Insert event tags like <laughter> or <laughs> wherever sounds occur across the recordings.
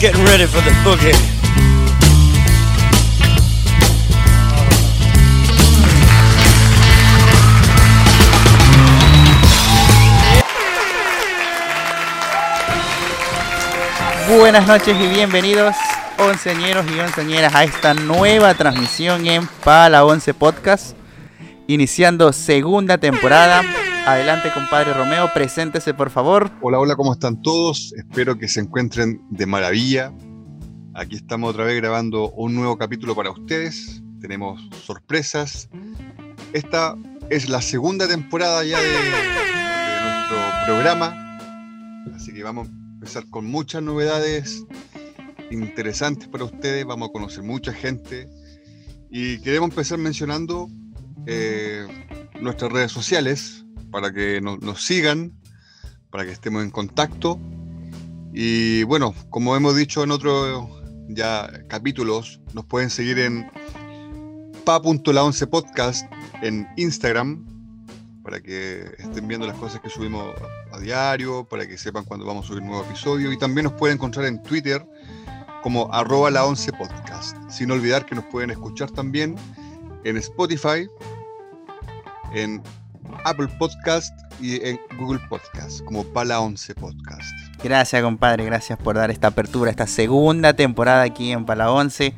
Getting Ready for the Boogie. Buenas noches y bienvenidos, onceñeros y onceñeras, a esta nueva transmisión en Pala 11 Podcast, iniciando segunda temporada. Adelante, compadre Romeo, preséntese por favor. Hola, hola, ¿cómo están todos? Espero que se encuentren de maravilla. Aquí estamos otra vez grabando un nuevo capítulo para ustedes. Tenemos sorpresas. Esta es la segunda temporada ya de, nuestro programa. Así que vamos a empezar con muchas novedades interesantes para ustedes. Vamos a conocer mucha gente. Y queremos empezar mencionando eh, nuestras redes sociales para que no- nos sigan, para que estemos en contacto. Y bueno, como hemos dicho en otros ya capítulos, nos pueden seguir en pa.la11 podcast en Instagram para que estén viendo las cosas que subimos a diario, para que sepan cuando vamos a subir nuevo episodio. Y también nos pueden encontrar en Twitter como arroba la 11 podcast. Sin olvidar que nos pueden escuchar también en Spotify, en Apple Podcast y en Google Podcast como Pala 11 Podcast. Gracias, compadre, gracias por dar esta apertura, esta segunda temporada aquí en Pala 11.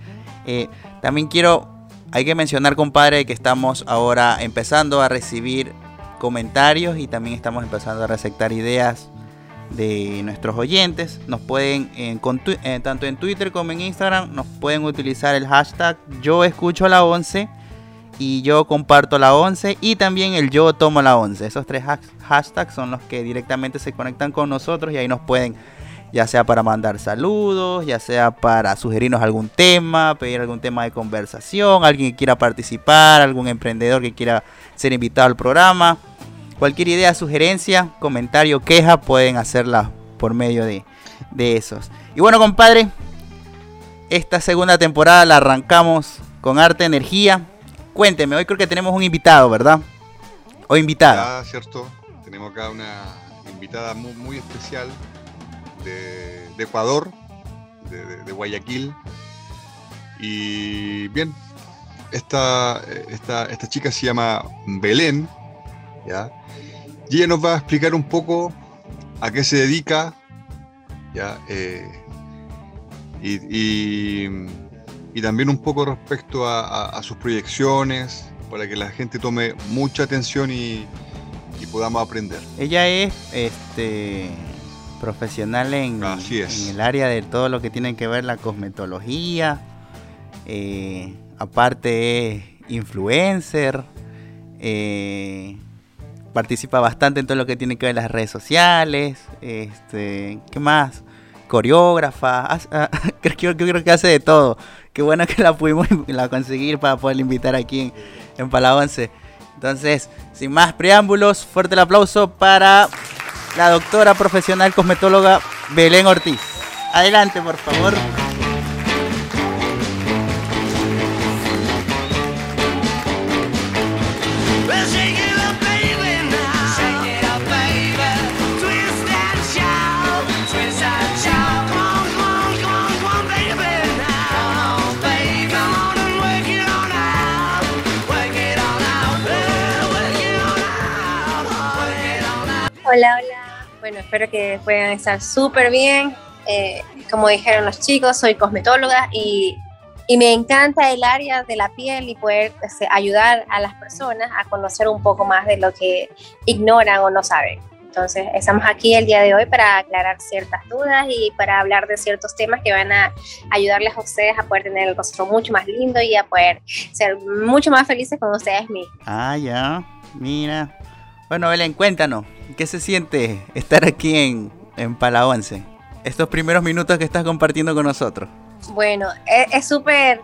Eh, también quiero, hay que mencionar, compadre, que estamos ahora empezando a recibir comentarios y también estamos empezando a receptar ideas de nuestros oyentes. Nos pueden, eh, tanto en Twitter como en Instagram, nos pueden utilizar el hashtag yo escucho la 11 y yo comparto la 11 y también el yo tomo la 11. Esos tres has- hashtags son los que directamente se conectan con nosotros y ahí nos pueden, ya sea para mandar saludos, ya sea para sugerirnos algún tema, pedir algún tema de conversación, alguien que quiera participar, algún emprendedor que quiera ser invitado al programa. Cualquier idea, sugerencia, comentario, queja, pueden hacerla por medio de, de esos. Y bueno, compadre, esta segunda temporada la arrancamos con arte energía. Cuénteme, hoy creo que tenemos un invitado, ¿verdad? O invitada. Ya, ¿cierto? Tenemos acá una invitada muy, especial de, Ecuador, de, Guayaquil. Y bien, esta, esta, esta chica se llama Belén, ¿ya? Y ella nos va a explicar un poco a qué se dedica, ¿ya? Eh, y- y también un poco respecto a, a- a sus proyecciones, para que la gente tome mucha atención y, y podamos aprender. Ella es este profesional en, Así es. en el área de todo lo que tiene que ver la cosmetología. eh, aparte es influencer. eh, participa bastante en todo lo que tiene que ver las redes sociales. Este, ¿qué más? Coreógrafa. Creo, yo creo que hace de todo. Qué bueno que la pudimos <laughs> la conseguir para poder invitar aquí en, en Pala 11. Entonces, sin más preámbulos, fuerte el aplauso para la doctora profesional cosmetóloga Belén Ortiz. Adelante, por favor. Hola, hola. Bueno, espero que puedan estar súper bien. Eh, como dijeron los chicos, soy cosmetóloga y, y me encanta el área de la piel y poder este, ayudar a las personas a conocer un poco más de lo que ignoran o no saben. Entonces, estamos aquí el día de hoy para aclarar ciertas dudas y para hablar de ciertos temas que van a ayudarles a ustedes a poder tener el rostro mucho más lindo y a poder ser mucho más felices con ustedes mismos. Ah, ya. Mira. Bueno, Belén, cuéntanos. ¿Qué se siente estar aquí en, en Pala 11? Estos primeros minutos que estás compartiendo con nosotros. Bueno, e- es súper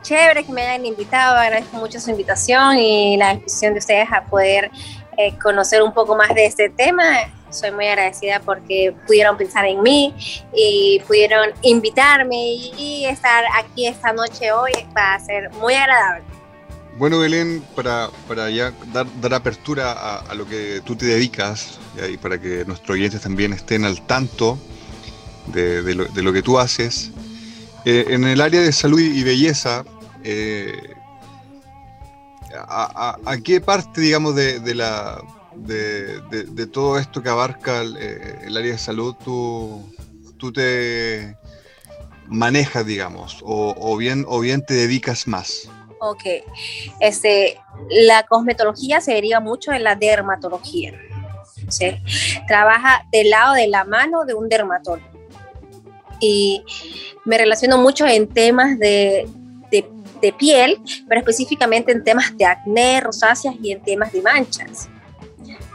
chévere que me hayan invitado, agradezco mucho su invitación y la disposición de ustedes a poder eh, conocer un poco más de este tema. Soy muy agradecida porque pudieron pensar en mí y pudieron invitarme y estar aquí esta noche hoy va a ser muy agradable. Bueno, Belén, para, para ya dar, dar apertura a, lo que tú te dedicas y para que nuestros oyentes también estén al tanto, de, lo, que tú haces. Eh, en el área de salud y belleza, eh, a, qué parte, digamos, de, de la, de, todo esto que abarca el, eh, el área de salud tú, tú te manejas, digamos, o bien, o bien te dedicas más? Ok. Este, la cosmetología se deriva mucho de la dermatología. ¿sí? Trabaja del lado de la mano de un dermatólogo. Y me relaciono mucho en temas de, de- de piel, pero específicamente en temas de acné, rosáceas y en temas de manchas.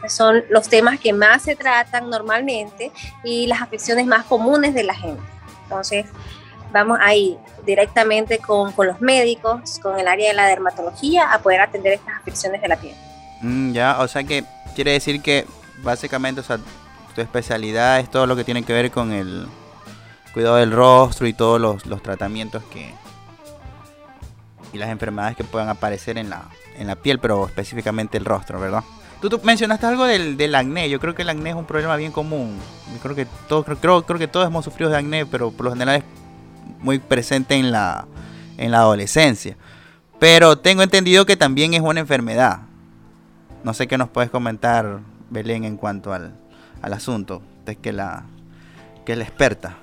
Son los temas que más se tratan normalmente y las afecciones más comunes de la gente. Entonces, vamos ahí directamente con, con los médicos, con el área de la dermatología, a poder atender estas afecciones de la piel. Mm, ya, o sea que quiere decir que básicamente, o sea, tu especialidad es todo lo que tiene que ver con el cuidado del rostro y todos los, los tratamientos que y las enfermedades que puedan aparecer en la, en la piel, pero específicamente el rostro, ¿verdad? Tú, tú mencionaste algo del, del acné. Yo creo que el acné es un problema bien común. Yo creo que todos, creo, creo, creo que todos hemos sufrido de acné, pero por lo general es muy presente en la, en la adolescencia. Pero tengo entendido que también es una enfermedad. No sé qué nos puedes comentar, Belén, en cuanto al, al asunto. Usted que la, que es la experta.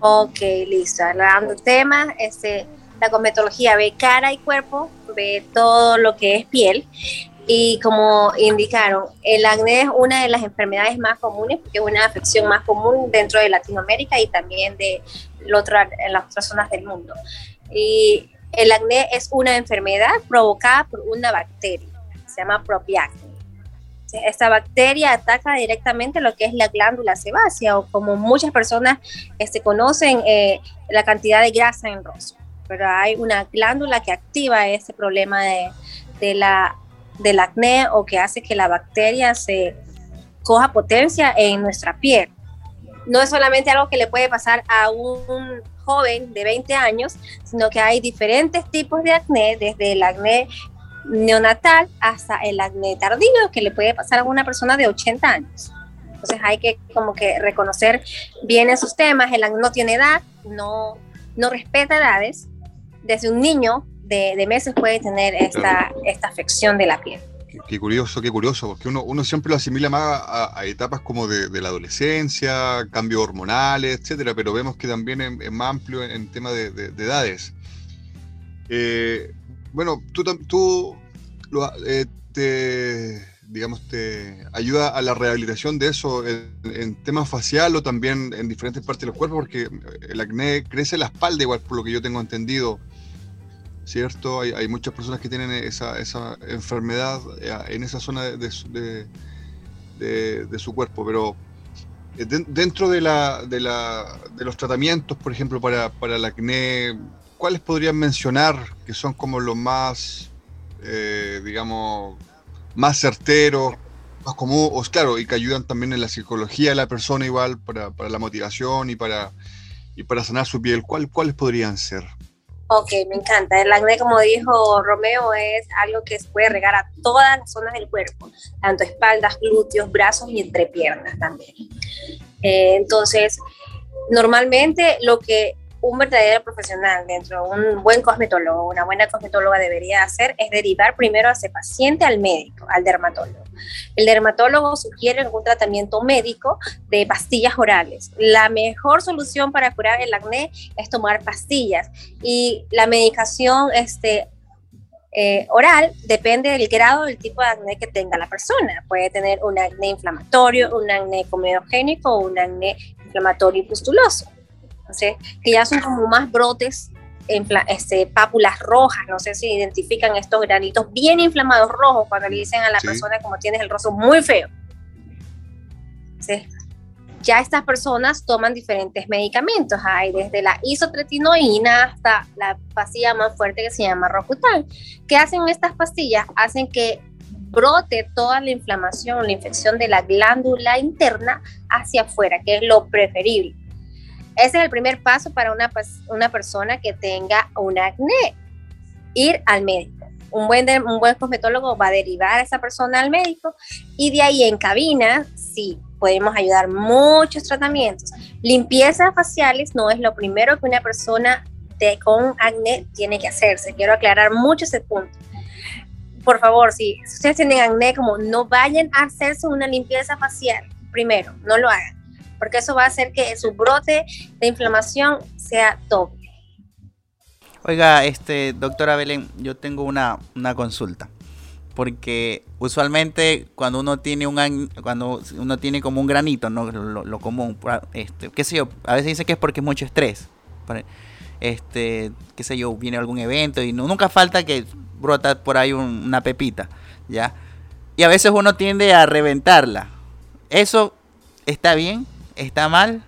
Ok, listo. Hablando temas, este, la cosmetología ve cara y cuerpo, ve todo lo que es piel. Y como indicaron, el acné es una de las enfermedades más comunes porque es una afección más común dentro de Latinoamérica y también de la otra- en las otras zonas del mundo. Y el acné es una enfermedad provocada por una bacteria, se llama propiacne. Esta bacteria ataca directamente lo que es la glándula sebácea o como muchas personas este, conocen eh, la cantidad de grasa en rostro, pero hay una glándula que activa ese problema de, de la, del acné o que hace que la bacteria se coja potencia en nuestra piel. No es solamente algo que le puede pasar a un joven de 20 años, sino que hay diferentes tipos de acné, desde el acné neonatal hasta el acné tardío que le puede pasar a una persona de 80 años. Entonces hay que como que reconocer bien esos temas. El acné no tiene edad, no, no respeta edades. Desde un niño de, de meses puede tener esta, esta afección de la piel. Qué, curioso, qué curioso, porque uno, siempre lo asimila más a, etapas como de, la adolescencia, cambios hormonales, etcétera, pero vemos que también es, más amplio en, en tema de, de- de edades. Eh, bueno, tú, tú eh, digamos, te ayuda a la rehabilitación de eso en, en temas facial o también en diferentes partes del cuerpo, porque el acné crece en la espalda, igual por lo que yo tengo entendido. ¿Cierto? Hay, hay muchas personas que tienen esa, esa enfermedad eh, en esa zona de, de su- de- su cuerpo, pero eh, den- dentro de, la, de, la, de los tratamientos, por ejemplo, para, para el acné, ¿cuáles podrían mencionar que son como los más, eh, digamos, más certeros, más comunes, claro, y que ayudan también en la psicología de la persona igual, para, para la motivación y para, y para sanar su piel? ¿Cuál, ¿Cuáles podrían ser? Ok, me encanta. El acné, como dijo Romeo, es algo que se puede regar a todas las zonas del cuerpo, tanto espaldas, glúteos, brazos y entrepiernas también. Eh, entonces, normalmente lo que un verdadero profesional dentro de un buen cosmetólogo, una buena cosmetóloga debería hacer es derivar primero a ese paciente al médico, al dermatólogo. El dermatólogo sugiere algún tratamiento médico de pastillas orales. La mejor solución para curar el acné es tomar pastillas y la medicación este, eh, oral depende del grado del tipo de acné que tenga la persona. Puede tener un acné inflamatorio, un acné comedogénico o un acné inflamatorio y pustuloso. Entonces, que ya son como más brotes, este, pápulas rojas, no sé si identifican estos granitos bien inflamados rojos cuando le dicen a la Sí. persona como tienes el rostro muy feo. Sí. Ya estas personas toman diferentes medicamentos, hay desde la isotretinoína hasta la pastilla más fuerte que se llama Rocutal. ¿Qué hacen estas pastillas? Hacen que brote toda la inflamación, la infección de la glándula interna hacia afuera, que es lo preferible. Ese es el primer paso para una, una persona que tenga un acné, ir al médico. Un buen, un buen cosmetólogo va a derivar a esa persona al médico y de ahí en cabina, sí, podemos ayudar muchos tratamientos. limpiezas faciales no es lo primero que una persona de, con acné tiene que hacerse. Quiero aclarar mucho ese punto. Por favor, si ustedes tienen acné, como no vayan a hacerse una limpieza facial primero, no lo hagan, porque eso va a hacer que su brote de inflamación sea doble. Oiga, este, doctora Belén, yo tengo una, una consulta. Porque usualmente cuando uno tiene un cuando uno tiene como un granito, no lo, lo común, este, qué sé yo, a veces dice que es porque es mucho estrés. Este, qué sé yo, viene algún evento y no- nunca falta que brota por ahí un- una pepita, ¿ya? Y a veces uno tiende a reventarla. ¿Eso está bien? ¿Está mal?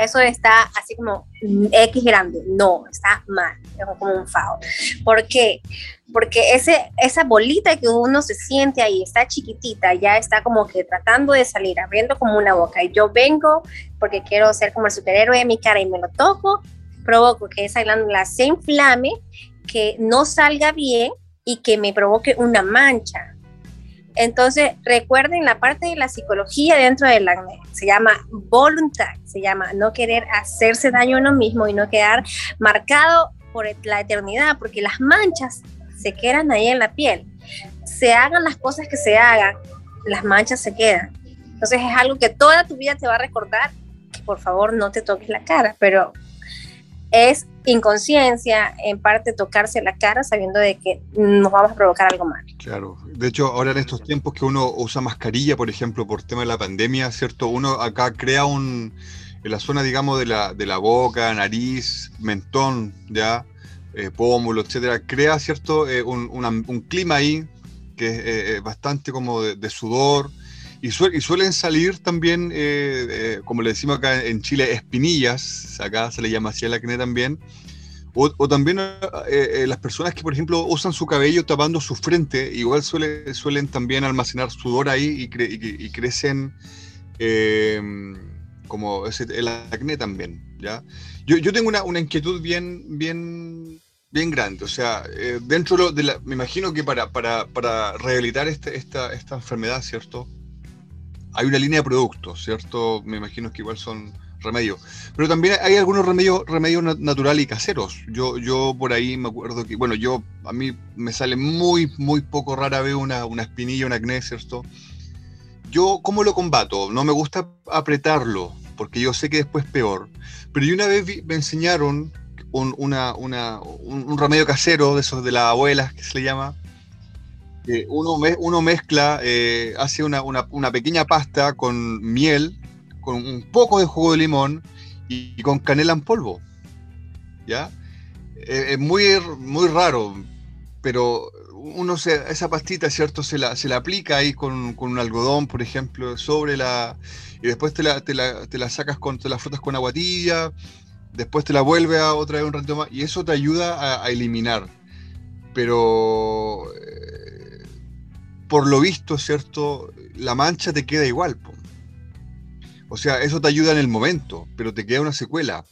Eso está así como X grande. No, está mal. Es como un foul. ¿Por qué? Porque ese, esa bolita que uno se siente ahí está chiquitita, ya está como que tratando de salir, abriendo como una boca. Y yo vengo porque quiero ser como el superhéroe de mi cara y me lo toco, provoco que esa glándula se inflame, que no salga bien y que me provoque una mancha. Entonces, recuerden la parte de la psicología dentro del acné. Se llama voluntad, se llama no querer hacerse daño a uno mismo y no quedar marcado por la eternidad, porque las manchas se quedan ahí en la piel. Se hagan las cosas que se hagan, las manchas se quedan. Entonces es algo que toda tu vida te va a recordar que por favor no te toques la cara, pero es inconsciencia en parte tocarse la cara sabiendo de que nos vamos a provocar algo mal. Claro, de hecho ahora en estos tiempos que uno usa mascarilla, por ejemplo, por tema de la pandemia, ¿cierto? Uno acá crea un, en la zona, digamos, de la, de la boca, nariz, mentón, ya, eh, pómulo, etcétera, crea, ¿cierto? Eh, un, un clima ahí que es eh, eh, bastante como de sudor y, y suelen salir también, eh, eh, como le decimos acá en Chile, espinillas, acá se le llama así al acné también. O, o también eh, eh, las personas que, por ejemplo, usan su cabello tapando su frente, igual suele- suelen también almacenar sudor ahí y, cre- y- y crecen eh, como ese- el acné también, ¿ya? Yo, yo tengo una, una inquietud bien, bien, bien grande, o sea, eh, dentro de la, me imagino que para, para, para rehabilitar este- esta, esta enfermedad, ¿cierto? Hay una línea de productos, ¿cierto? Me imagino que igual son remedios. Pero también hay algunos remedios, remedios na- naturales y caseros. Yo, yo por ahí me acuerdo que, bueno, yo a mí me sale muy, muy poco rara vez una, una espinilla, un acné, ¿cierto? Yo, ¿cómo lo combato? No me gusta apretarlo, porque yo sé que después es peor. Pero yo una vez vi- me enseñaron un, una- un, un remedio casero, de esos de las abuelas, que se le llama, uno, me- uno mezcla, eh, hace una, una- pequeña pasta con miel, con un poco de jugo de limón y, con canela en polvo. ¿Ya? Eh, Es muy, muy raro, pero uno se, esa pastita, ¿cierto? Se la, se la aplica ahí con, con un algodón, por ejemplo, sobre la. Y después te la, te la, te la sacas con, te la frotas con agua tibia, después te la vuelve a otra vez un rato más, y eso te ayuda a, eliminar. Pero por lo visto, ¿cierto? La mancha te queda igual. O sea, eso te ayuda en el momento, pero te queda una secuela.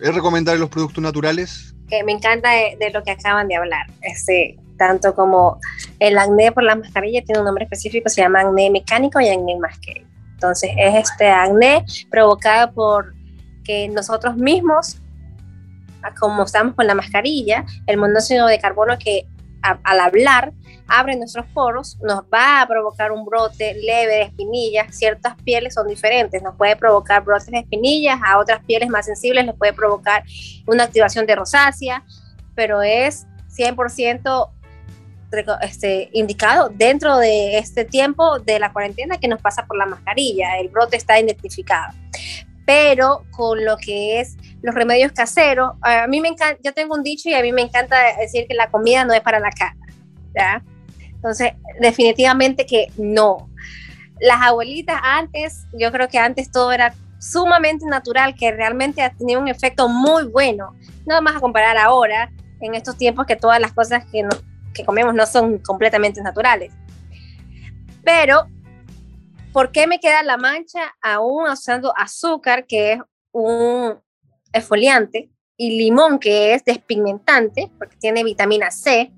¿Es recomendable los productos naturales? que me encanta de, lo que acaban de hablar. Este, tanto como el acné por la mascarilla tiene un nombre específico, se llama acné mecánico y acné masqué. Entonces, es este acné provocado por que nosotros mismos, a- como estamos con la mascarilla, el monóxido de carbono que al hablar abre nuestros poros, nos va a provocar un brote leve de espinillas. Ciertas pieles son diferentes, nos puede provocar brotes de espinillas, a otras pieles más sensibles les puede provocar una activación de rosácea, pero es 100% reco- este, indicado dentro de este tiempo de la cuarentena que nos pasa por la mascarilla. El brote está identificado. Pero con lo que es los remedios caseros, a mí me encanta, yo tengo un dicho y a mí me encanta decir que la comida no es para la cara, ¿ya? Entonces, definitivamente que no. Las abuelitas antes, yo creo que antes todo era sumamente natural, que realmente ha tenido un efecto muy bueno. No vamos a comparar ahora, en estos tiempos que todas las cosas que, que comemos no son completamente naturales. Pero, ¿por qué me queda la mancha aún usando azúcar, que es un esfoliante, y limón, que es despigmentante, porque tiene vitamina C?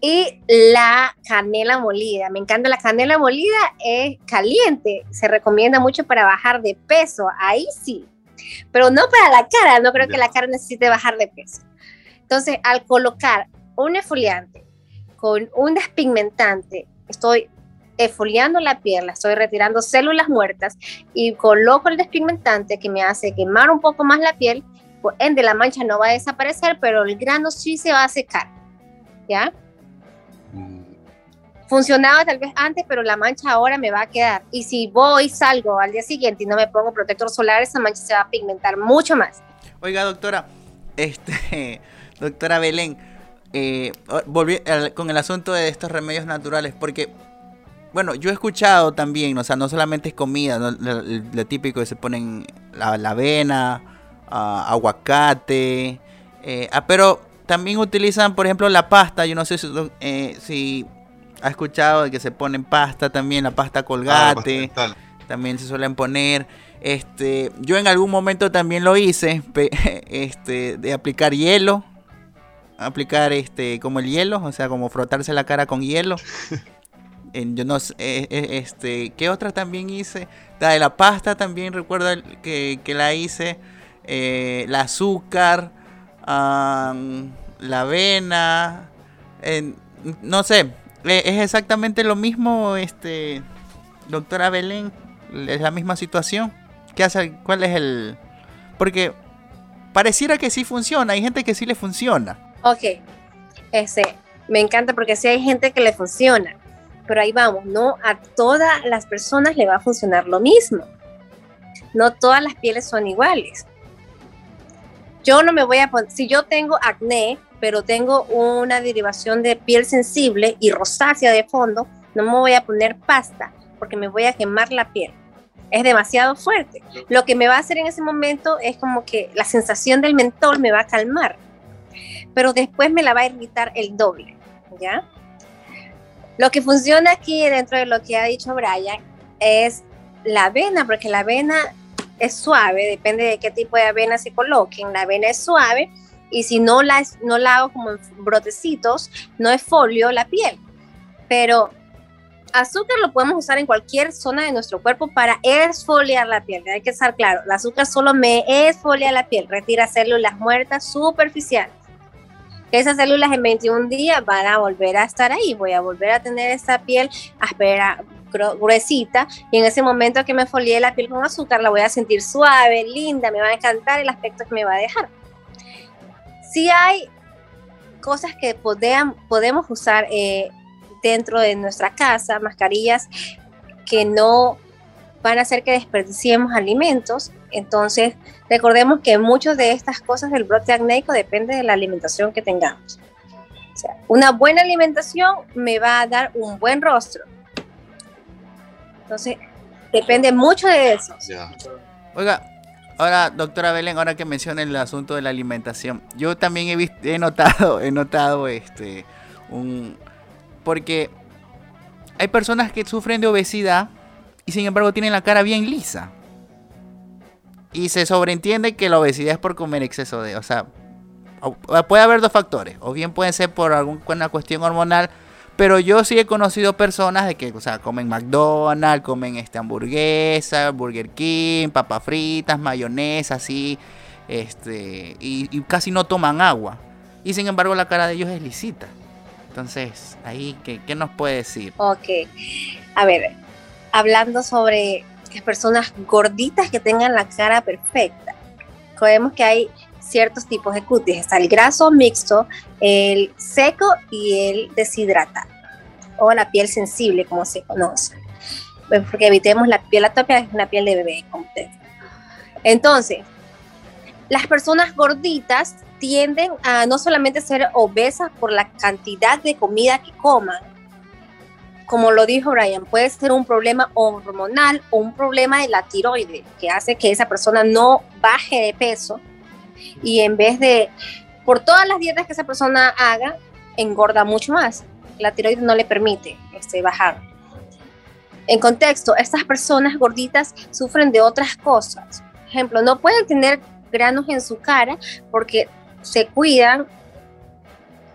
Y la canela molida. Me encanta la canela molida, es caliente. Se recomienda mucho para bajar de peso. Ahí sí. Pero no para la cara. No creo que la cara necesite bajar de peso. Entonces, al colocar un exfoliante con un despigmentante, estoy exfoliando la piel, la estoy retirando células muertas y coloco el despigmentante que me hace quemar un poco más la piel. Por ende, la mancha no va a desaparecer, pero el grano sí se va a secar. ¿Ya? Mm, funcionaba tal vez antes, pero la mancha ahora me va a quedar. Y si voy, salgo al día siguiente y no me pongo protector solar, esa mancha se va a pigmentar mucho más. Oiga, doctora, este, <laughs> doctora Belén, eh, volví con el asunto de estos remedios naturales, porque, bueno, yo he escuchado también, o sea, no solamente es comida, ¿no? lo, lo típico que se ponen la, la avena, aguacate, eh, ah, pero también utilizan, por ejemplo, la pasta, yo no sé si, eh, si ha escuchado de que se ponen pasta también, la pasta ah, colgate también se suelen poner. Este, yo en algún momento también lo hice, <laughs> este, de aplicar hielo, aplicar este, como el hielo, o sea, como frotarse la cara con hielo. <laughs> En- yo no sé, eh, eh, este, ¿qué otra también hice? La de la pasta también recuerdo que, que la hice, eh, la azúcar, la avena, en- no sé, eh, es exactamente lo mismo, este, doctora Belén, es la misma situación. ¿Qué hace? ¿Cuál es el...? Porque pareciera que sí funciona, hay gente que sí le funciona. Ok, ese, me encanta porque sí hay gente que le funciona, pero ahí vamos, no a todas las personas le va a funcionar lo mismo. No todas las pieles son iguales. Yo no me voy a poner, si yo tengo acné, pero tengo una derivación de piel sensible y rosácea de fondo, no me voy a poner pasta porque me voy a quemar la piel. Es demasiado fuerte. Lo que me va a hacer en ese momento es como que la sensación del mentol me va a calmar pero después me la va a irritar el doble, ¿ya? Lo que funciona aquí dentro de lo que ha dicho Brian es la avena, porque la avena es suave, depende de qué tipo de avena se coloquen, la avena es suave y si no la, no la hago como en brotecitos, no es folio la piel, pero azúcar lo podemos usar en cualquier zona de nuestro cuerpo para exfoliar la piel, hay que estar claro, el azúcar solo me exfolia la piel, retira células muertas superficiales esas células en 21 días van a volver a estar ahí, voy a volver a tener esta piel áspera, gru- gruesita, y en ese momento que me folié la piel con azúcar, la voy a sentir suave, linda, me va a encantar el aspecto que me va a dejar. Si hay cosas que podean- podemos usar eh, dentro de nuestra casa, mascarillas que no van a hacer que desperdiciemos alimentos, entonces recordemos que muchas de estas cosas del brote acnéico depende de la alimentación que tengamos. O sea, una buena alimentación me va a dar un buen rostro. Entonces, depende mucho de eso. Oiga, ahora, doctora Belén, ahora que menciona el asunto de la alimentación, yo también he, visto, he notado, he notado este, un... Porque hay personas que sufren de obesidad y sin embargo tienen la cara bien lisa. Y se sobreentiende que la obesidad es por comer exceso de... O sea, puede haber dos factores. O bien puede ser por alguna cuestión hormonal. Pero yo sí he conocido personas de que, o sea, comen McDonald's, comen este hamburguesa, Burger King, papas fritas, mayonesa, así, este, y, y casi no toman agua. Y sin embargo la cara de ellos es lisita. Entonces, ahí, ¿qué, qué nos puede decir? Ok. A ver, hablando sobre las personas gorditas que tengan la cara perfecta. Sabemos que hay ciertos tipos de cutis. Está el graso mixto, el seco y el deshidratado. O la piel sensible, como se conoce. Porque evitemos la piel atópica, es una piel de bebé. Entonces, las personas gorditas tienden a no solamente ser obesas por la cantidad de comida que coman, como lo dijo Brian, puede ser un problema hormonal o un problema de la tiroides que hace que esa persona no baje de peso y en vez de, por todas las dietas que esa persona haga, engorda mucho más. La tiroides no le permite este, bajar. En contexto, estas personas gorditas sufren de otras cosas. Por ejemplo, no pueden tener granos en su cara porque se cuidan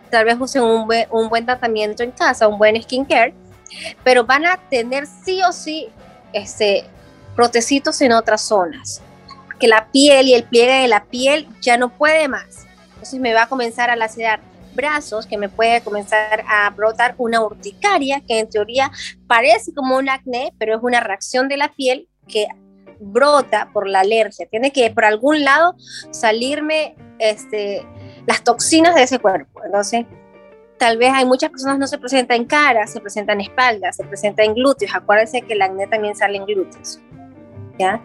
tal vez usen un buen, un buen tratamiento en casa, un buen skincare, pero van a tener sí o sí este, protecitos en otras zonas, que la piel y el pliegue de la piel ya no puede más. Entonces me va a comenzar a lacerar brazos, que me puede comenzar a brotar una urticaria, que en teoría parece como un acné, pero es una reacción de la piel que brota por la alergia. Tiene que por algún lado salirme este, las toxinas de ese cuerpo. Entonces, tal vez hay muchas personas no se presenta en cara, se presenta en espalda, se presenta en glúteos. Acuérdense que el acné también sale en glúteos. ¿ya?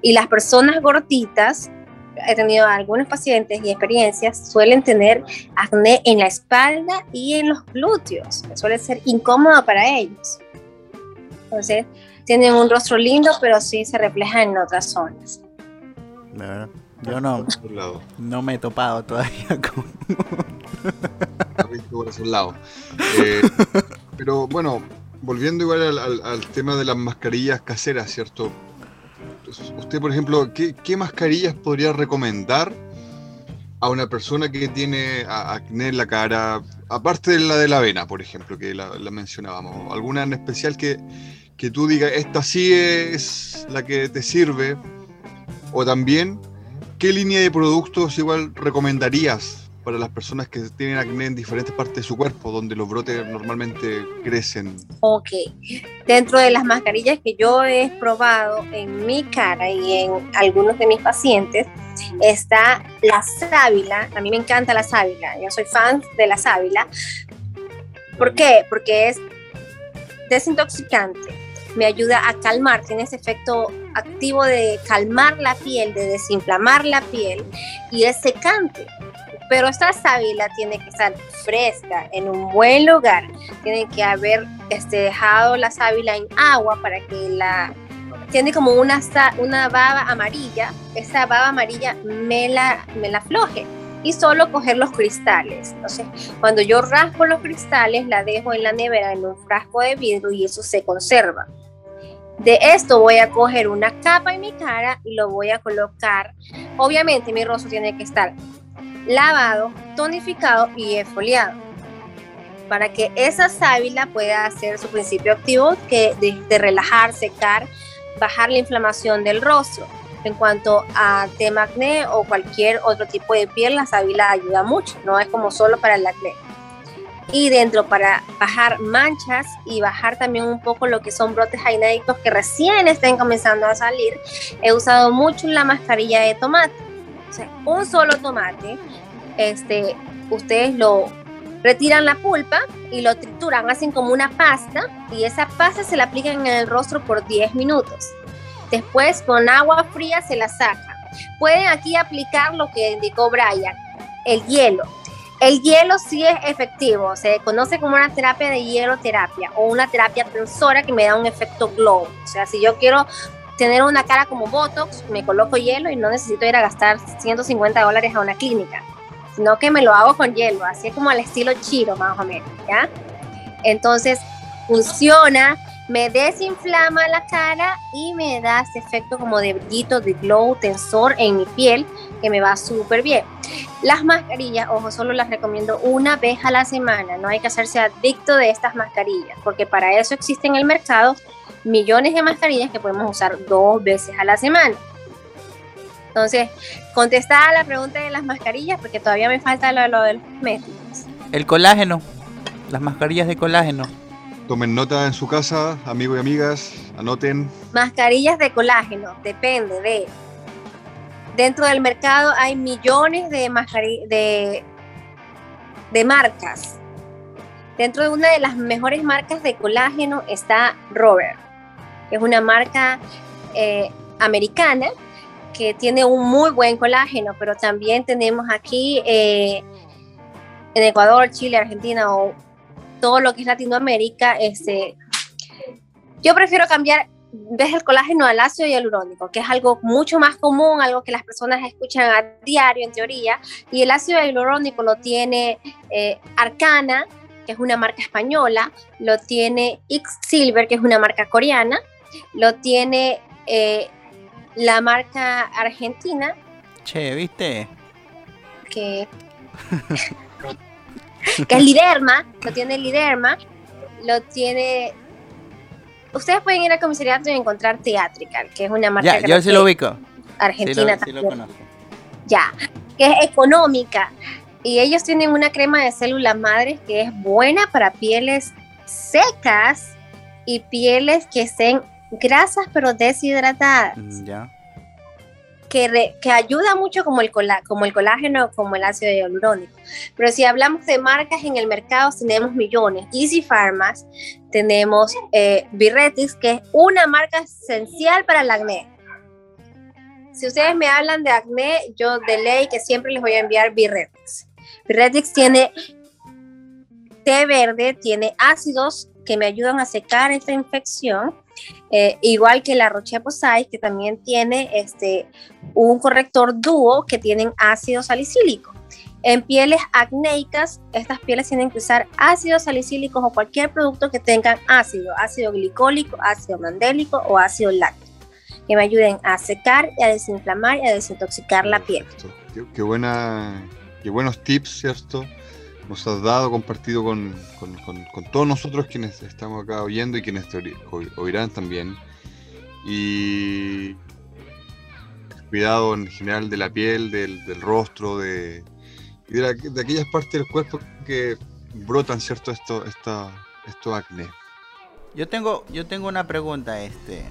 Y las personas gorditas, he tenido algunos pacientes y experiencias, suelen tener acné en la espalda y en los glúteos. Suele ser incómodo para ellos. Entonces, tienen un rostro lindo, pero sí se refleja en otras zonas. Verdad, Yo no, no me he topado todavía <laughs> con... Por esos lados. Eh, pero bueno, volviendo igual al, al- al tema de las mascarillas caseras, ¿cierto? Usted, por ejemplo, ¿qué, qué mascarillas podría recomendar a una persona que tiene acné en la cara, aparte de la de la avena, por ejemplo, que la, la mencionábamos? ¿Alguna en especial que, que tú digas, esta sí es la que te sirve? O también, ¿qué línea de productos igual recomendarías para las personas que tienen acné en diferentes partes de su cuerpo, donde los brotes normalmente crecen? Ok. Dentro de las mascarillas que yo he probado en mi cara y en algunos de mis pacientes, está la sábila. A mí me encanta la sábila. Yo soy fan de la sábila. ¿Por qué? Porque es desintoxicante. Me ayuda a calmar, tiene ese efecto activo de calmar la piel, de desinflamar la piel y es secante. Pero esta sábila tiene que estar fresca, en un buen lugar. Tienen que haber este, dejado la sábila en agua para que la... Tiene como una, una baba amarilla. Esa baba amarilla me la, me la afloje. Y solo coger los cristales. Entonces, cuando yo raspo los cristales, la dejo en la nevera en un frasco de vidrio y eso se conserva. De esto voy a coger una capa en mi cara y lo voy a colocar. Obviamente mi rostro tiene que estar lavado, tonificado y exfoliado para que esa sábila pueda hacer su principio activo que de, de relajar, secar, bajar la inflamación del rostro. En cuanto a tema acné o cualquier otro tipo de piel, la sábila ayuda mucho, no es como solo para el acné. Y dentro para bajar manchas y bajar también un poco lo que son brotes acnéicos que recién estén comenzando a salir, he usado mucho la mascarilla de tomate. O sea, un solo tomate, este, ustedes lo retiran la pulpa y lo trituran, hacen como una pasta y esa pasta se la aplican en el rostro por 10 minutos. Después con agua fría se la saca. Pueden aquí aplicar lo que indicó Brian, el hielo. El hielo sí es efectivo, se conoce como una terapia de hielo terapia o una terapia tensora que me da un efecto glow. O sea, si yo quiero tener una cara como Botox, me coloco hielo y no necesito ir a gastar 150 dólares a una clínica, sino que me lo hago con hielo, así como al estilo chiro más o menos, ¿ya? Entonces funciona, me desinflama la cara y me da ese efecto como de brillito, de glow, tensor en mi piel, que me va súper bien. Las mascarillas, ojo, solo las recomiendo una vez a la semana, no hay que hacerse adicto de estas mascarillas, porque para eso existe en el mercado millones de mascarillas que podemos usar dos veces a la semana. Entonces, contestada la pregunta de las mascarillas, porque todavía me falta lo, lo de los cosméticos. El colágeno. Las mascarillas de colágeno. Tomen nota en su casa, amigos y amigas, anoten. Mascarillas de colágeno, depende de. Dentro del mercado hay millones de, de, de marcas. Dentro de una de las mejores marcas de colágeno está Robert, es una marca eh, americana que tiene un muy buen colágeno, pero también tenemos aquí eh, en Ecuador, Chile, Argentina o todo lo que es Latinoamérica, este, yo prefiero cambiar en vez del colágeno al ácido hialurónico, que es algo mucho más común, algo que las personas escuchan a diario en teoría, y el ácido hialurónico lo tiene eh, Arcana, que es una marca española, lo tiene X Silver, que es una marca coreana, lo tiene eh, la marca argentina, Che, ¿viste? que <laughs> <laughs> que es liderma, lo tiene liderma, lo tiene... Ustedes pueden ir al comisariato y encontrar Theatrical, que es una marca Ya, yo sí lo ubico. Sí lo, argentina sí lo también. conozco. ya, que es económica. Y ellos tienen una crema de células madres que es buena para pieles secas y pieles que estén grasas pero deshidratadas, Mm, Ya. Que, ayuda mucho como el, cola- como el colágeno, como el ácido hialurónico. Pero si hablamos de marcas en el mercado, tenemos millones. Easy Pharmas, tenemos eh, Birretix, que es una marca esencial para el acné. Si ustedes me hablan de acné, yo de ley que siempre les voy a enviar Birretix. Birretix tiene té verde, tiene ácidos que me ayudan a secar esta infección, eh, igual que la Roche-Posay, que también tiene este, un corrector dúo que tienen ácido salicílico. En pieles acnéicas, estas pieles tienen que usar ácido salicílico o cualquier producto que tengan ácido, ácido glicólico, ácido mandélico o ácido láctico, que me ayuden a secar y a desinflamar y a desintoxicar la piel. Qué buena, qué buenos tips, ¿cierto? Nos has dado, compartido con, con- con- todos nosotros quienes estamos acá oyendo y quienes te oirán también. Y cuidado en general de la piel, del, del rostro, de, de, la- de aquellas partes del cuerpo que brotan, ¿cierto? Esto, esta, estos acné. Yo tengo, yo tengo una pregunta, este,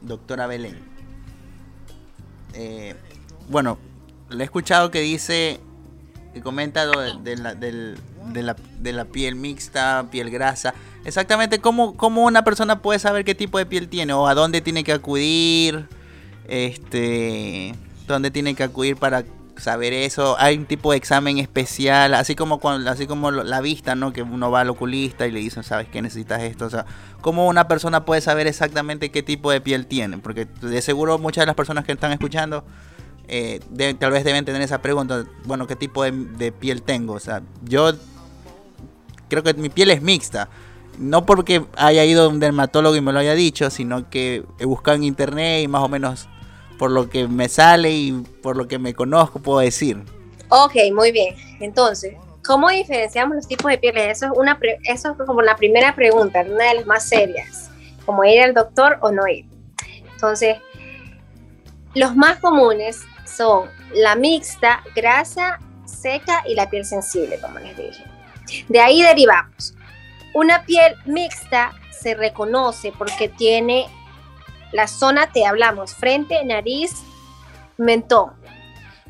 doctora Belén. Eh, bueno, le he escuchado que dice, que comenta de, la, de la- de la piel mixta, piel grasa. Exactamente, ¿cómo, ¿cómo una persona puede saber qué tipo de piel tiene? ¿O a dónde tiene que acudir? Este, ¿Dónde tiene que acudir para saber eso? ¿Hay un tipo de examen especial? Así como, cuando, así como la vista, ¿no? Que uno va al oculista y le dicen, ¿sabes qué? Necesitas esto. O sea, ¿cómo una persona puede saber exactamente qué tipo de piel tiene? Porque de seguro muchas de las personas que están escuchando eh, de- tal vez deben tener esa pregunta, bueno, ¿qué tipo de, de piel tengo? O sea, yo creo que mi piel es mixta. No porque haya ido a un dermatólogo y me lo haya dicho, sino que he buscado en internet y más o menos por lo que me sale y por lo que me conozco puedo decir. Ok, muy bien. Entonces, ¿cómo diferenciamos los tipos de pieles? Eso es, una pre- eso es como la primera pregunta, una de las más serias. Como ir al doctor o no ir. Entonces, los más comunes son la mixta, grasa, seca y la piel sensible, como les dije. De ahí derivamos. Una piel mixta se reconoce porque tiene la zona T, hablamos, frente, nariz, mentón.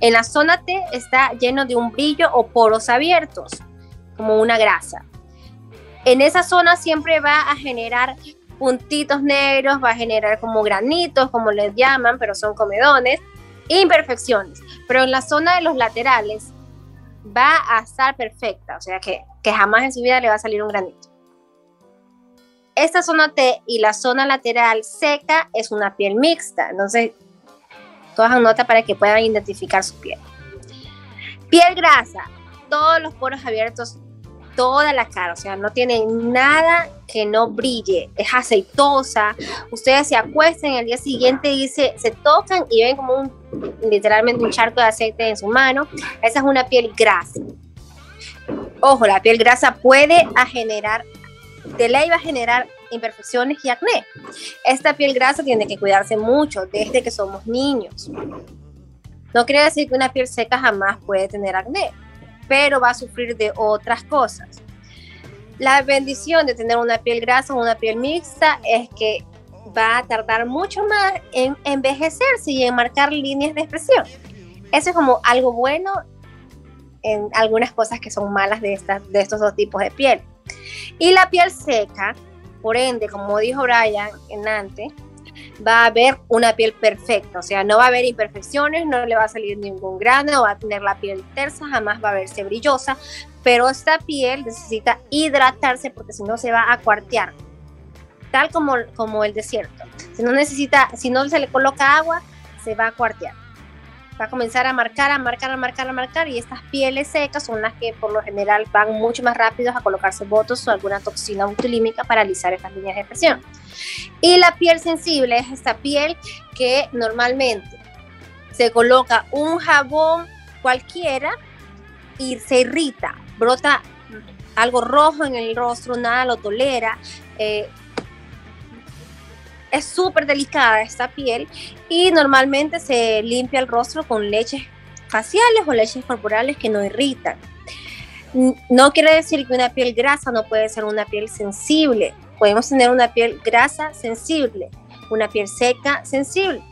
En la zona T está lleno de un brillo o poros abiertos, como una grasa. En esa zona siempre va a generar puntitos negros, va a generar como granitos, como les llaman, pero son comedones, imperfecciones. Pero en la zona de los laterales va a estar perfecta, o sea que, que jamás en su vida le va a salir un granito. Esta zona T y la zona lateral seca es una piel mixta, entonces todas nota para que puedan identificar su piel. Piel grasa, todos los poros abiertos, toda la cara, o sea, no tiene nada que no brille, es aceitosa. Ustedes se acuestan el día siguiente y se, se tocan y ven como un, literalmente un charco de aceite en su mano. Esa es una piel grasa. Ojo, la piel grasa puede a generar, de ley va a generar imperfecciones y acné. Esta piel grasa tiene que cuidarse mucho desde que somos niños. No quiere decir que una piel seca jamás puede tener acné, pero va a sufrir de otras cosas. La bendición de tener una piel grasa o una piel mixta es que va a tardar mucho más en envejecerse y en marcar líneas de expresión. Eso es como algo bueno en algunas cosas que son malas de, estas, de estos dos tipos de piel. Y la piel seca, por ende, como dijo Brian en antes, va a haber una piel perfecta, o sea, no va a haber imperfecciones, no le va a salir ningún grano, va a tener la piel tersa, jamás va a verse brillosa, pero esta piel necesita hidratarse porque si no se va a cuartear, tal como, como el desierto. Si no necesita, si no se le coloca agua, se va a cuartear. Va a comenzar a marcar, a marcar, a marcar, a marcar, y estas pieles secas son las que por lo general van mucho más rápidos a colocarse botos o alguna toxina botulímica para alisar estas líneas de expresión. Y la piel sensible es esta piel que normalmente se coloca un jabón cualquiera y se irrita, brota algo rojo en el rostro, nada lo tolera. eh, es súper delicada esta piel y normalmente se limpia el rostro con leches faciales o leches corporales que no irritan. No quiere decir que una piel grasa no puede ser una piel sensible. Podemos tener una piel grasa sensible, una piel seca sensible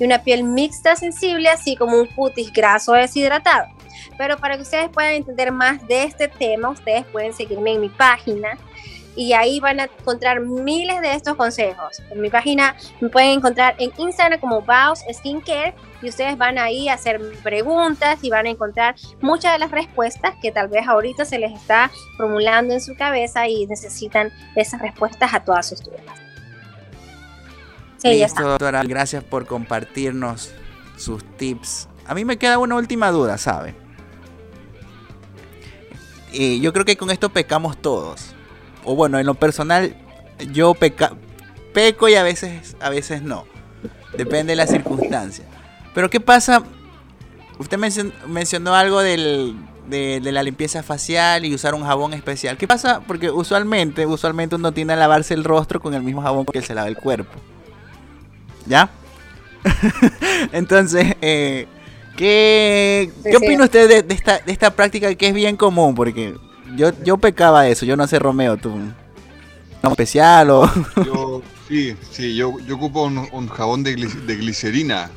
y una piel mixta sensible, así como un cutis graso deshidratado. Pero para que ustedes puedan entender más de este tema, ustedes pueden seguirme en mi página y ahí van a encontrar miles de estos consejos. En mi página me pueden encontrar en Instagram como Baos Skincare y ustedes van ahí a hacer preguntas y van a encontrar muchas de las respuestas que tal vez ahorita se les está formulando en su cabeza y necesitan esas respuestas a todas sus dudas. Sí, Listo, doctora. Gracias por compartirnos sus tips. A mí me queda una última duda, ¿sabe? Y yo creo que con esto pecamos todos. O bueno, en lo personal, yo peca peco y a veces, a veces no. Depende de la circunstancia. Pero ¿qué pasa? Usted mencion- mencionó algo del, de, de la limpieza facial y usar un jabón especial. ¿Qué pasa? Porque usualmente, usualmente uno tiende a lavarse el rostro con el mismo jabón que se lava el cuerpo. ¿Ya? <laughs> Entonces, eh, ¿qué, Sí, ¿qué sí. opina usted de, de esta, de esta práctica que es bien común? Porque yo, yo pecaba de eso, yo no sé, Romeo, tú. ¿No especial o...? Yo, sí, sí, yo, yo ocupo un, un jabón de, gli- de glicerina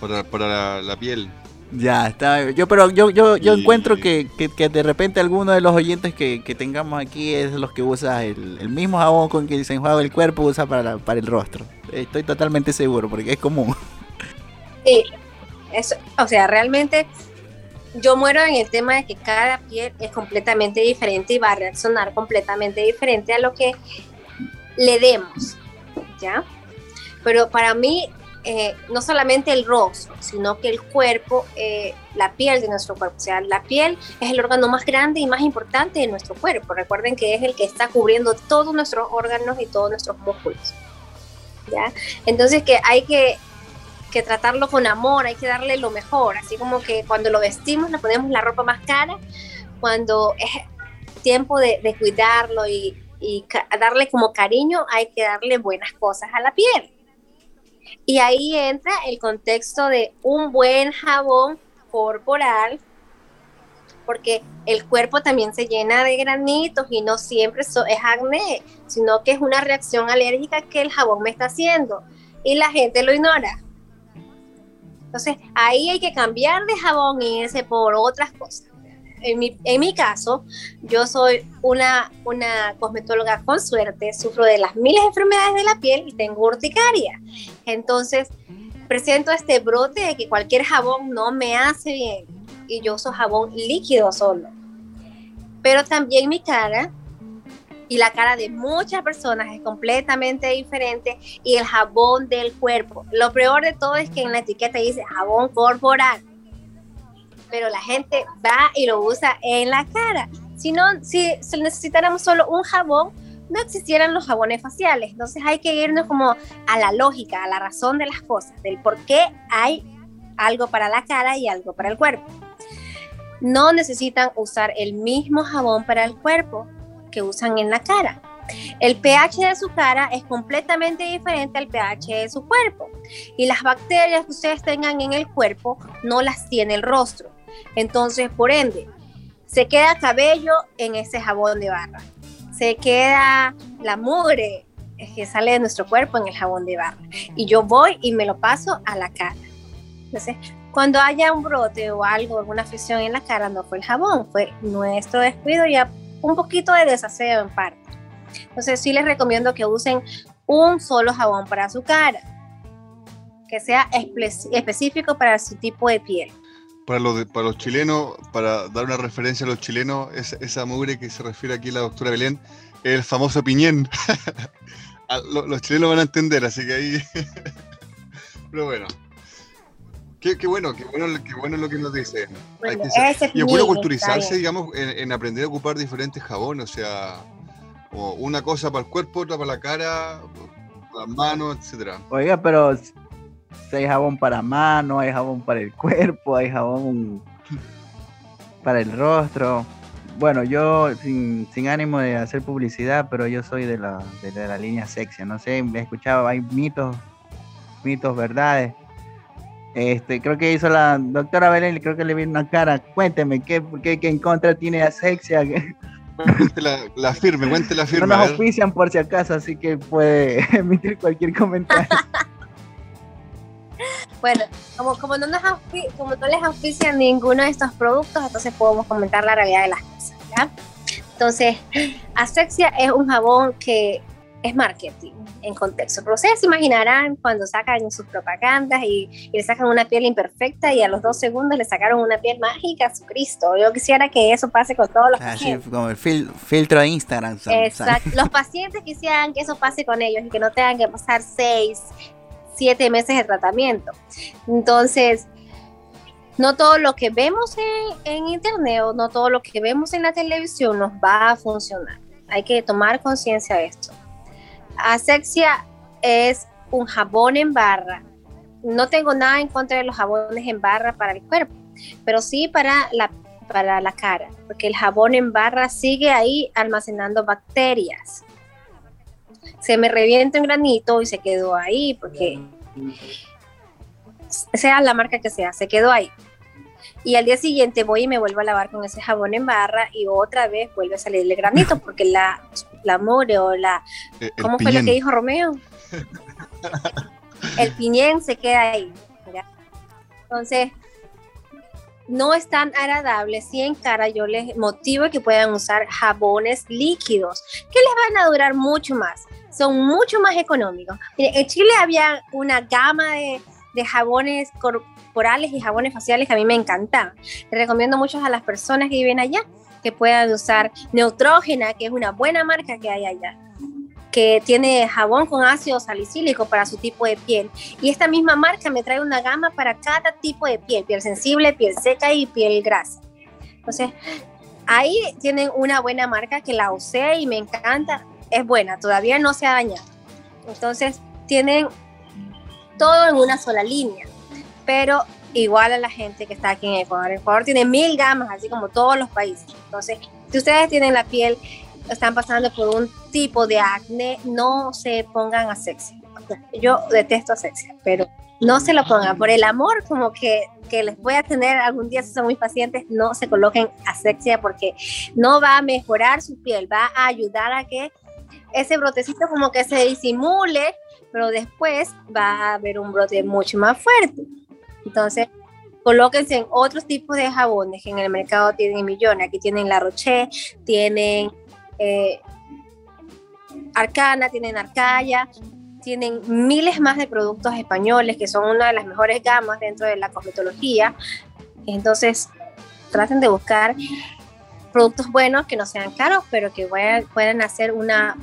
para, para la, la piel. Ya, está. Yo, pero yo, yo, yo Y- encuentro que, que, que de repente alguno de los oyentes que, que tengamos aquí es los que usa el, el mismo jabón con que se enjuaga el cuerpo, usa para, la- para el rostro. Estoy totalmente seguro, porque es común. Sí, eso, o sea, realmente yo muero en el tema de que cada piel es completamente diferente y va a reaccionar completamente diferente a lo que le demos, ¿ya? Pero para mí, eh, no solamente el rostro, sino que el cuerpo, eh, la piel de nuestro cuerpo, o sea, la piel es el órgano más grande y más importante de nuestro cuerpo. Recuerden que es el que está cubriendo todos nuestros órganos y todos nuestros músculos, ¿ya? Entonces que hay que que tratarlo con amor, hay que darle lo mejor, así como que cuando lo vestimos le ponemos la ropa más cara, cuando es tiempo de, de cuidarlo y, y darle como cariño, hay que darle buenas cosas a la piel. Y ahí entra el contexto de un buen jabón corporal, porque el cuerpo también se llena de granitos y no siempre so- es acné, sino que es una reacción alérgica que el jabón me está haciendo y la gente lo ignora. Entonces, ahí hay que cambiar de jabón e irse por otras cosas. En mi, en mi caso, yo soy una, una cosmetóloga con suerte, sufro de las miles de enfermedades de la piel y tengo urticaria. Entonces, presento este brote de que cualquier jabón no me hace bien y yo uso jabón líquido solo. Pero también mi cara y la cara de muchas personas es completamente diferente y el jabón del cuerpo. Lo peor de todo es que en la etiqueta dice jabón corporal, pero la gente va y lo usa en la cara. Si no, si, si necesitáramos solo un jabón, no existieran los jabones faciales. Entonces hay que irnos como a la lógica, a la razón de las cosas, del por qué hay algo para la cara y algo para el cuerpo. No necesitan usar el mismo jabón para el cuerpo que usan en la cara. El pH de su cara es completamente diferente al pH de su cuerpo y las bacterias que ustedes tengan en el cuerpo no las tiene el rostro. Entonces, por ende, se queda cabello en ese jabón de barra. Se queda la mugre que sale de nuestro cuerpo en el jabón de barra. Y yo voy y me lo paso a la cara. Entonces, cuando haya un brote o algo, alguna afección en la cara, no fue el jabón, fue nuestro descuido y un poquito de desaseo en parte. Entonces sí les recomiendo que usen un solo jabón para su cara, que sea espe- específico para su tipo de piel. Para los, de- para los chilenos, para dar una referencia a los chilenos, es- esa mugre que se refiere aquí la doctora Belén, el famoso piñén. <laughs> A- lo- los chilenos van a entender, así que ahí... <laughs> Pero bueno. Qué, qué bueno, qué bueno, qué bueno lo que nos dice. Hay que Y es bueno culturizarse, digamos, en, en aprender a ocupar diferentes jabones, o sea, o una cosa para el cuerpo, otra para la cara, las manos, etcétera. Oiga, pero si hay jabón para mano, hay jabón para el cuerpo, hay jabón para el rostro. bueno, yo sin, sin ánimo de hacer publicidad, pero yo soy de la, de, de la línea sexy. No sé, he escuchado, hay mitos, mitos, verdades. Este, creo que hizo la doctora Belén, creo que le vi una cara. Cuénteme, ¿qué, qué, qué en contra tiene asexia? <laughs> La, la firme, cuente la no firme. a nos auspician por si acaso, así que puede <laughs> emitir cualquier comentario. <laughs> Bueno, como, como, no nos como no les auspician ninguno de estos productos, entonces podemos comentar la realidad de las cosas, ¿ya? Entonces, Asexia es un jabón que es marketing en contexto. Pero ustedes se imaginarán cuando sacan sus propagandas y, y le sacan una piel imperfecta y a los dos segundos le sacaron una piel mágica a su Cristo. Yo quisiera que eso pase con todos los Así pacientes. como el fil- filtro de Instagram. son- Exacto. <laughs> Los pacientes quisieran que eso pase con ellos y que no tengan que pasar seis, siete meses de tratamiento. Entonces, no todo lo que vemos en, en internet o no todo lo que vemos en la televisión nos va a funcionar. Hay que tomar conciencia de esto. Asexia es un jabón en barra. No tengo nada en contra de los jabones en barra para el cuerpo, pero sí para la, para la cara, porque el jabón en barra sigue ahí almacenando bacterias. Se me revienta un granito y se quedó ahí, porque sea la marca que sea, se quedó ahí. Y al día siguiente voy y me vuelvo a lavar con ese jabón en barra y otra vez vuelve a salir el granito, porque la, la o la, Eh, el ¿Cómo fue lo que dijo Romeo? <laughs> El piñén se queda ahí. Entonces, no es tan agradable si en cara yo les motivo que puedan usar jabones líquidos, que les van a durar mucho más. Son mucho más económicos. Mire, en Chile había una gama de, de jabones corporales y jabones faciales que a mí me encantaban. Les recomiendo mucho a las personas que viven allá que puedan usar Neutrógena, que es una buena marca que hay allá que tiene jabón con ácido salicílico para su tipo de piel. Y esta misma marca me trae una gama para cada tipo de piel, piel sensible, piel seca y piel grasa. Entonces, ahí tienen una buena marca que la usé y me encanta. Es buena, todavía no se ha dañado. Entonces, tienen todo en una sola línea. Pero igual a la gente que está aquí en Ecuador. Ecuador tiene mil gamas, así como todos los países. Entonces, si ustedes tienen la piel están pasando por un tipo de acné, no se pongan asexia. Yo detesto asexia, pero no se lo pongan. Por el amor como que, que les voy a tener algún día si son mis pacientes, no se coloquen asexia porque no va a mejorar su piel, va a ayudar a que ese brotecito como que se disimule, pero después va a haber un brote mucho más fuerte. Entonces, colóquense en otros tipos de jabones que en el mercado tienen millones. Aquí tienen La Roche, tienen eh, Arcana, tienen Arcaya, tienen miles más de productos españoles que son una de las mejores gamas dentro de la cosmetología. Entonces, traten de buscar productos buenos que no sean caros, pero que puedan, hacer una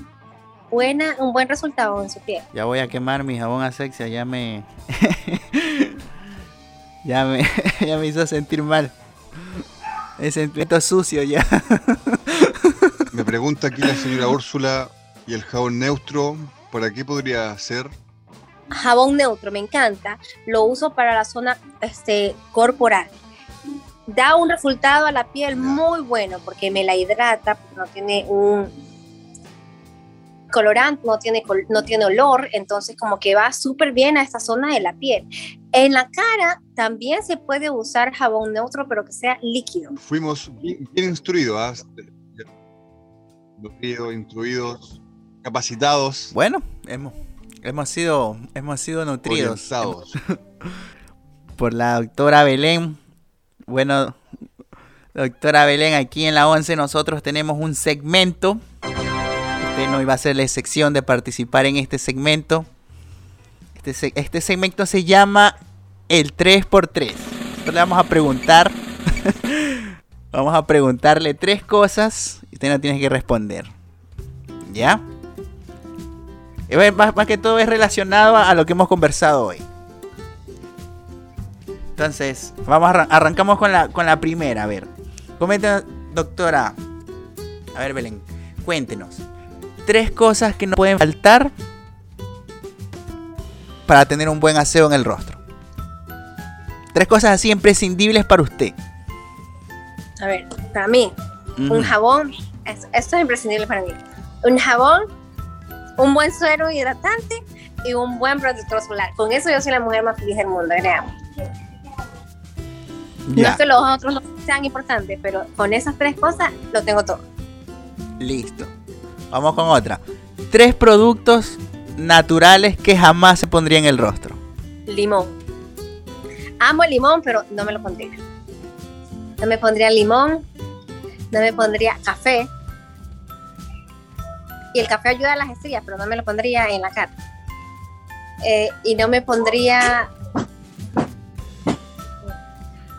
buena, un buen resultado en su piel. Ya voy a quemar mi jabón asexia, ya me. <laughs> ya me. <laughs> ya me hizo sentir mal. Me sentimiento sucio ya. <laughs> Me pregunta aquí la señora Úrsula, ¿y el jabón neutro para qué podría ser? Jabón neutro, me encanta. Lo uso para la zona este, corporal. Da un resultado a la piel muy bueno porque me la hidrata, porque no tiene un colorante, no tiene, col- no tiene olor, entonces como que va súper bien a esta zona de la piel. En la cara también se puede usar jabón neutro, pero que sea líquido. Fuimos bien, bien instruidos, ¿ah? Nutridos, instruidos, capacitados, Bueno, hemos, hemos sido. Hemos sido nutridos orientados. <laughs> por la doctora Belén. Bueno, doctora Belén, aquí en la 11 nosotros tenemos un segmento. No iba a hacer la sección de participar en este segmento. Este, este segmento se llama el 3x3. Nosotros le vamos a preguntar. <laughs> vamos a preguntarle tres cosas y usted no tiene que responder. ¿Ya? Más, más que todo es relacionado a, lo que hemos conversado hoy. Entonces, vamos arrancamos con la, con la primera. A ver, comenta, doctora. A ver, Belén, cuéntenos. Tres cosas que no pueden faltar para tener un buen aseo en el rostro. Tres cosas así imprescindibles para usted. A ver, para mí, un jabón, es- esto es imprescindible para mí. Un jabón, un buen suero hidratante y un buen protector solar. Con eso yo soy la mujer más feliz del mundo, créanme. No Ya, es que los otros no sean importantes, pero con esas tres cosas lo tengo todo. listo. Vamos con otra. Tres productos naturales que jamás se pondría en el rostro. Limón. Amo el limón, pero no me lo pondría. No me pondría limón, no me pondría café. Y el café ayuda a las estrías, pero no me lo pondría en la cara. Eh, y no me pondría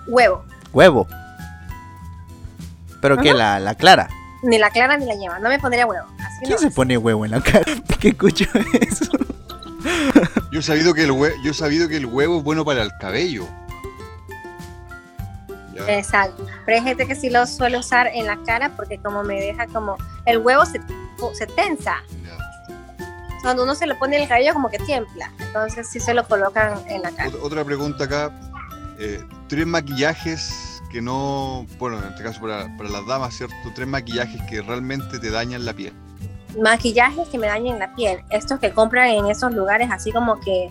huevo, Huevo. Pero que Ajá. la, la clara. ni la clara ni la yema. No me pondría huevo. ¿Quién no. se pone huevo en la cara? <laughs> ¿Qué escucho eso? Yo he sabido que el hue- yo he sabido que el huevo es bueno para el cabello. Ya. Exacto. Pero hay gente que sí lo suele usar en la cara porque como me deja como... El huevo se, se tensa. ya. Cuando uno se lo pone en el cabello como que tiembla. Entonces sí se lo colocan en la cara. Ot- Otra pregunta acá. eh, tres maquillajes que no, bueno, en este caso para, para las damas, ¿cierto? Tres maquillajes que realmente te dañan la piel. Maquillajes que me dañen la piel. Estos que compran en esos lugares así como que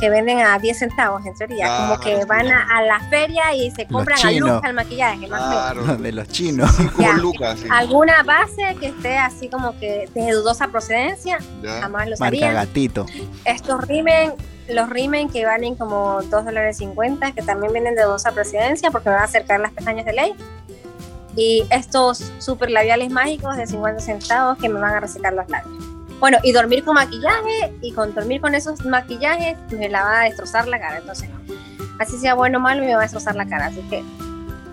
que venden a 10 centavos en teoría. Como que van a, a la feria y se compran a luz el maquillaje. más o menos. Claro. <laughs> De los chinos. <laughs> Ya. lucas, sí. Alguna base que esté así como que de dudosa procedencia, Ya. jamás lo Marca sabía. gatito. Estos rimen, los rimen que valen como 2 dólares 50, que también vienen de dudosa procedencia porque me van a acercar las pestañas de ley. Y estos super labiales mágicos de 50 centavos que me van a resecar los labios. Bueno, y dormir con maquillaje, y con dormir con esos maquillajes me la va a destrozar la cara. Entonces, así sea bueno o malo, me va a destrozar la cara. Así que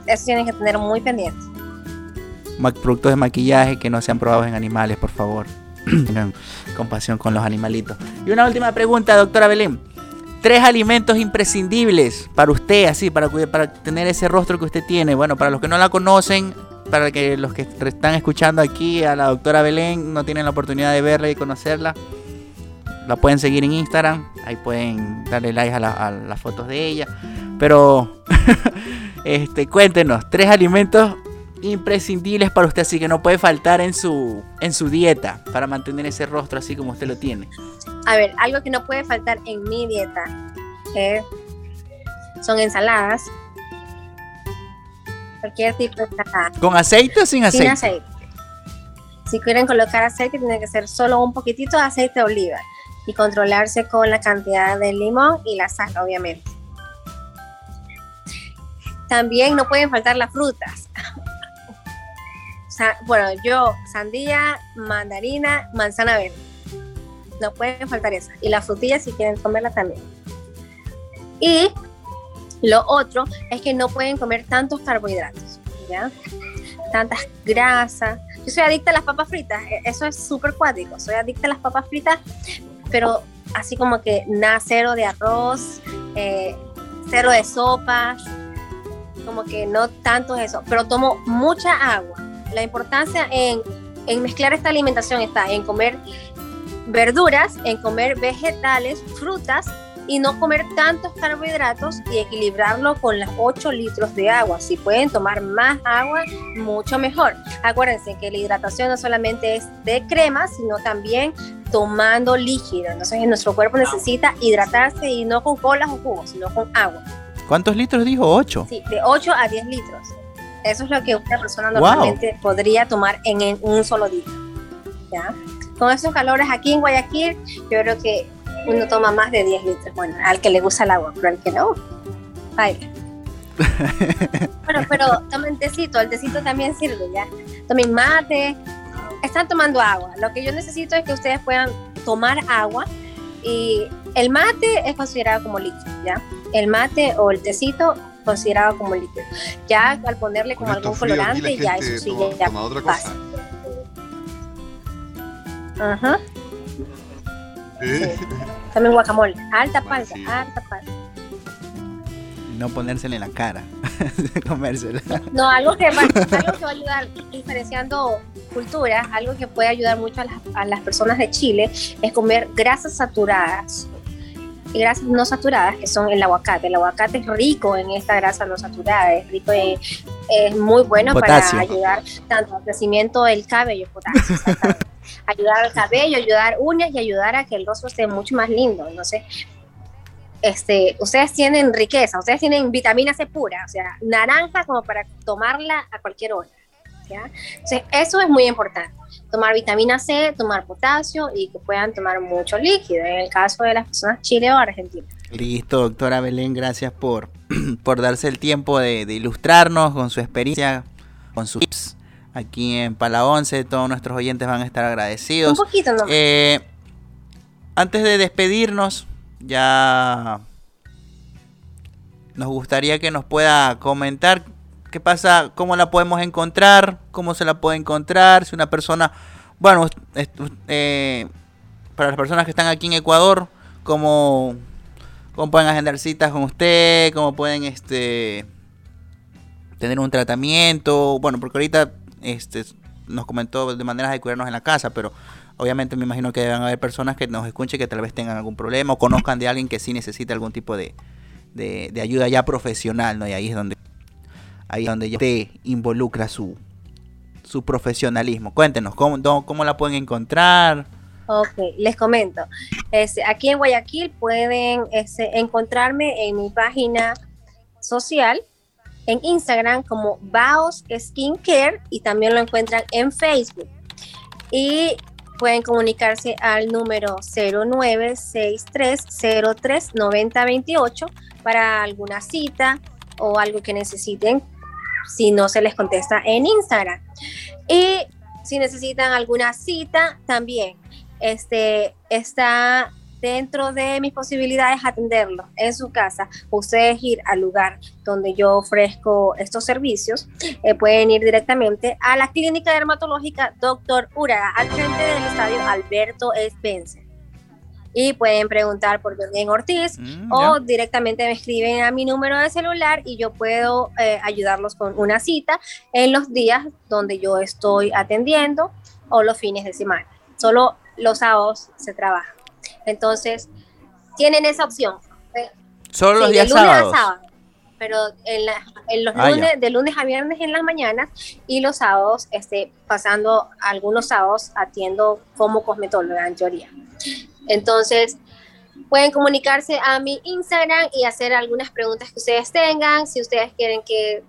eso tienen que tener muy pendiente. Productos de maquillaje que no sean probados en animales, por favor. <clears throat> Compasión con los animalitos. Y una última pregunta, doctora Belén. Tres alimentos imprescindibles para usted, así, para, para tener ese rostro que usted tiene. Bueno, para los que no la conocen, para que los que están escuchando aquí a la doctora Belén no tienen la oportunidad de verla y conocerla, la pueden seguir en Instagram. Ahí pueden darle like a, a las fotos de ella. Pero, <laughs> este, cuéntenos, tres alimentos imprescindibles para usted, así que no puede faltar en su, en su dieta para mantener ese rostro así como usted lo tiene. A ver, algo que no puede faltar en mi dieta eh, son ensaladas. Cualquier tipo de ensalada. ¿Con aceite o sin Sin aceite? aceite. Si quieren colocar aceite, tiene que ser solo un poquitito de aceite de oliva y controlarse con la cantidad de limón y la sal, obviamente. También no pueden faltar las frutas. Bueno, yo, sandía, mandarina, manzana verde. No pueden faltar esas. Y las frutillas si quieren comerlas también. Y lo otro es que no pueden comer tantos carbohidratos, ¿ya? Tantas grasas. Yo soy adicta a las papas fritas, e- eso es súper cuático. Soy adicta a las papas fritas, pero así como que nada, cero de arroz, eh, cero de sopas, como que no tanto eso, pero tomo mucha agua. La importancia en, en mezclar esta alimentación está en comer verduras, en comer vegetales, frutas y no comer tantos carbohidratos y equilibrarlo con las 8 litros de agua. Si pueden tomar más agua, mucho mejor. Acuérdense que la hidratación no solamente es de crema, sino también tomando líquido. Entonces nuestro cuerpo necesita hidratarse y no con colas o jugos, sino con agua. ¿Cuántos litros dijo? Ocho. Sí, de 8 a 10 litros. Eso es lo que una persona Wow. normalmente podría tomar en, en un solo día. ¿ya? Con esos calores aquí en Guayaquil, yo creo que uno toma más de 10 litros. Bueno, al que le gusta el agua, pero al que no, vaya. <laughs> bueno, pero tomen tecito, el tecito también sirve, ¿ya? Tomen mate, están tomando agua. Lo que yo necesito es que ustedes puedan tomar agua y el mate es considerado como líquido, ¿ya? El mate o el tecito considerado como líquido. Ya al ponerle como algún colorante, ya eso sí, toma, ya toma otra pasa. cosa. Ajá. ¿Eh? También guacamole. Alta palta, Sí. alta palta. No ponérsela en la cara. <laughs> Comérsela. No, algo que, va, algo que va a ayudar, diferenciando culturas, algo que puede ayudar mucho a las, a las personas de Chile es comer grasas saturadas grasas no saturadas, que son el aguacate. El aguacate es rico en esta grasa no saturada, es rico en es muy bueno Potasio. para ayudar tanto al crecimiento del cabello, potasio, <laughs> ayudar al cabello, ayudar uñas y ayudar a que el rostro esté mucho más lindo. Entonces, este, ustedes tienen riqueza, ustedes tienen vitamina C pura, o sea, naranja como para tomarla a cualquier hora. ¿Ya? Entonces, eso es muy importante. Tomar vitamina C, tomar potasio y que puedan tomar mucho líquido, en el caso de las personas Chile o Argentina. Listo, doctora Belén, gracias por, <clears throat> por darse el tiempo de, de ilustrarnos con su experiencia, con sus tips. Aquí en Pala 11, todos nuestros oyentes van a estar Un agradecidos. poquito nomás. Eh, antes de despedirnos, ya nos gustaría que nos pueda comentar qué pasa, cómo la podemos encontrar, cómo se la puede encontrar, si una persona, bueno, eh, para las personas que están aquí en Ecuador, cómo, cómo pueden agendar citas con usted, cómo pueden este tener un tratamiento, bueno, porque ahorita este nos comentó de maneras de cuidarnos en la casa, pero obviamente me imagino que deben haber personas que nos escuchen que tal vez tengan algún problema o conozcan de alguien que sí necesita algún tipo de, de ayuda ya profesional, ¿no? Y ahí es donde ahí donde ya usted involucra su su profesionalismo. Cuéntenos, ¿cómo, cómo la pueden encontrar? Ok, les comento. Aquí en Guayaquil pueden este, encontrarme en mi página social, en Instagram como Baos Skincare y también lo encuentran en Facebook. Y pueden comunicarse al número 0963039028 para alguna cita o algo que necesiten si no se les contesta en Instagram. Y si necesitan alguna cita, también este, está dentro de mis posibilidades atenderlo en su casa. Ustedes ir al lugar donde yo ofrezco estos servicios, eh, pueden ir directamente a la clínica dermatológica Doctor Uraga, al frente del estadio Alberto Spencer. Y pueden preguntar por Belén Ortiz Mm, o directamente me escriben a mi número de celular y yo puedo eh, ayudarlos con una cita en los días donde yo estoy atendiendo o los fines de semana. Solo los sábados se trabaja. Entonces, tienen esa opción. Solo los sí, días sábados. sábado. Pero en, la- en los Ah, ya. de lunes a viernes en las mañanas y los sábados, este, pasando algunos sábados, atiendo como cosmetóloga en teoría. Entonces, pueden comunicarse a mi Instagram y hacer algunas preguntas que ustedes tengan. Si ustedes quieren que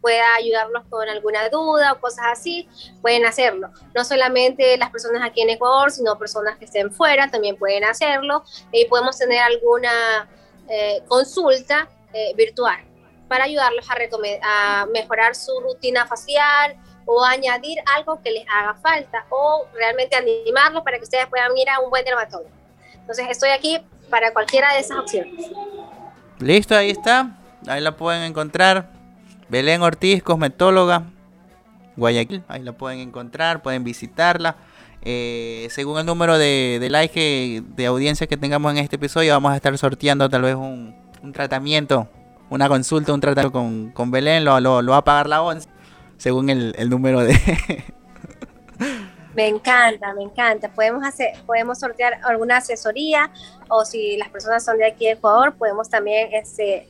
pueda ayudarlos con alguna duda o cosas así, pueden hacerlo. No solamente las personas aquí en Ecuador, sino personas que estén fuera también pueden hacerlo. Y podemos tener alguna eh, consulta eh, virtual para ayudarlos a, a mejorar su rutina facial o añadir algo que les haga falta o realmente animarlos para que ustedes puedan ir a un buen dermatólogo. Entonces estoy aquí para cualquiera de esas opciones. Listo, ahí está. Ahí la pueden encontrar. Belén Ortiz, cosmetóloga. Guayaquil. Ahí la pueden encontrar, pueden visitarla. Eh, según el número de, de likes de audiencia que tengamos en este episodio, vamos a estar sorteando tal vez un, un tratamiento, una consulta, un tratamiento con, con Belén. Lo, lo, lo va a pagar la 11, según el, el número de... Me encanta, me encanta. Podemos hacer, podemos sortear alguna asesoría o si las personas son de aquí de Ecuador, podemos también este,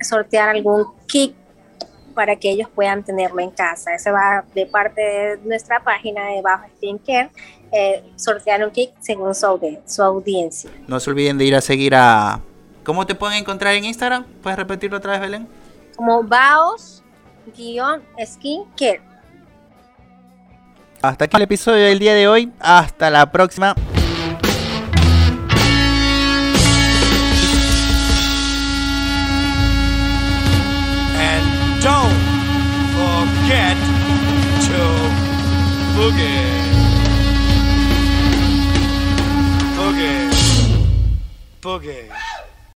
sortear algún kit para que ellos puedan tenerlo en casa. Eso va de parte de nuestra página de Bajo Skincare, eh, sortear un kit según su, su audiencia. no se olviden de ir a seguir a... ¿Cómo te pueden encontrar en Instagram? ¿Puedes repetirlo otra vez, Belén? Como Baos-Skincare. Hasta aquí el episodio del día de hoy. Hasta la próxima. And don't forget to boogie. Boogie. Boogie.